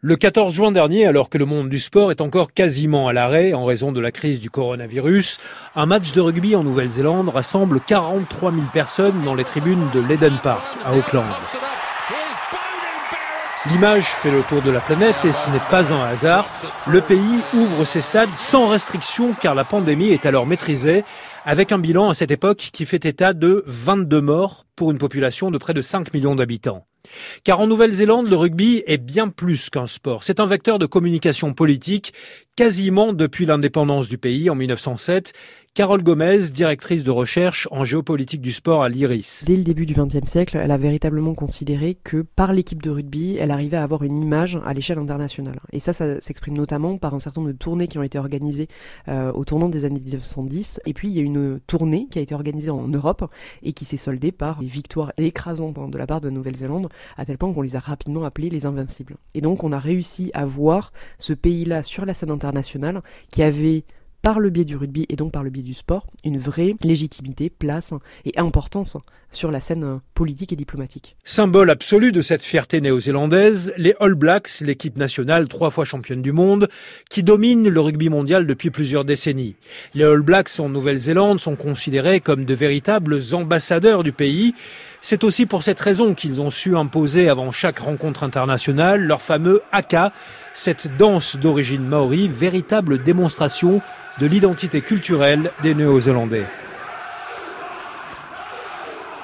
Le 14 juin dernier, alors que le monde du sport est encore quasiment à l'arrêt en raison de la crise du coronavirus, un match de rugby en Nouvelle-Zélande rassemble 43 000 personnes dans les tribunes de l'Eden Park à Auckland. L'image fait le tour de la planète et ce n'est pas un hasard. Le pays ouvre ses stades sans restriction car la pandémie est alors maîtrisée avec un bilan à cette époque qui fait état de 22 morts pour une population de près de 5 millions d'habitants. Car en Nouvelle-Zélande, le rugby est bien plus qu'un sport. C'est un vecteur de communication politique quasiment depuis l'indépendance du pays en 1907 Carole Gomez, directrice de recherche en géopolitique du sport à l'IRIS. Dès le début du XXe siècle, elle a véritablement considéré que par l'équipe de rugby, elle arrivait à avoir une image à l'échelle internationale. Et ça, ça s'exprime notamment par un certain nombre de tournées qui ont été organisées euh, au tournant des années 1910. Et puis, il y a une tournée qui a été organisée en Europe et qui s'est soldée par des victoires écrasantes hein, de la part de Nouvelle-Zélande, à tel point qu'on les a rapidement appelés les invincibles. Et donc, on a réussi à voir ce pays-là sur la scène internationale qui avait par le biais du rugby et donc par le biais du sport, une vraie légitimité, place et importance sur la scène politique et diplomatique. Symbole absolu de cette fierté néo-zélandaise, les All Blacks, l'équipe nationale trois fois championne du monde, qui domine le rugby mondial depuis plusieurs décennies. Les All Blacks en Nouvelle-Zélande sont considérés comme de véritables ambassadeurs du pays. C'est aussi pour cette raison qu'ils ont su imposer avant chaque rencontre internationale leur fameux haka, cette danse d'origine maori, véritable démonstration de l'identité culturelle des Néo-Zélandais.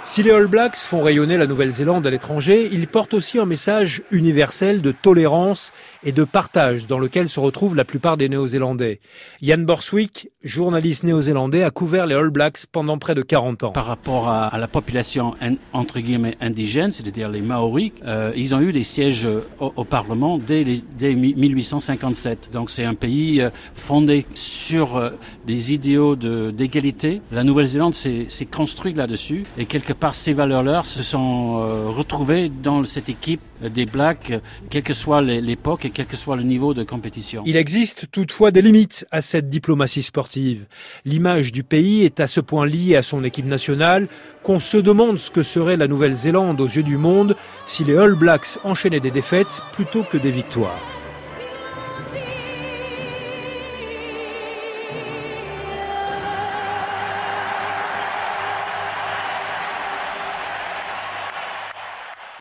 Si les All Blacks font rayonner la Nouvelle-Zélande à l'étranger, ils portent aussi un message universel de tolérance et de partage dans lequel se retrouvent la plupart des Néo-Zélandais. Yann Borswick, journaliste néo-zélandais, a couvert les All Blacks pendant près de 40 ans. Par rapport à, la population entre guillemets indigène, c'est-à-dire les Maoris, euh, ils ont eu des sièges au, Parlement dès, 1857. Donc c'est un pays euh, fondé sur euh, des idéaux d'égalité. La Nouvelle-Zélande s'est construite là-dessus et quelque par ces valeurs-là se sont euh, retrouvées dans cette équipe des Blacks, quelle que soit l'époque et quel que soit le niveau de compétition. Il existe toutefois des limites à cette diplomatie sportive. L'image du pays est à ce point liée à son équipe nationale qu'on se demande ce que serait la Nouvelle-Zélande aux yeux du monde si les All Blacks enchaînaient des défaites plutôt que des victoires.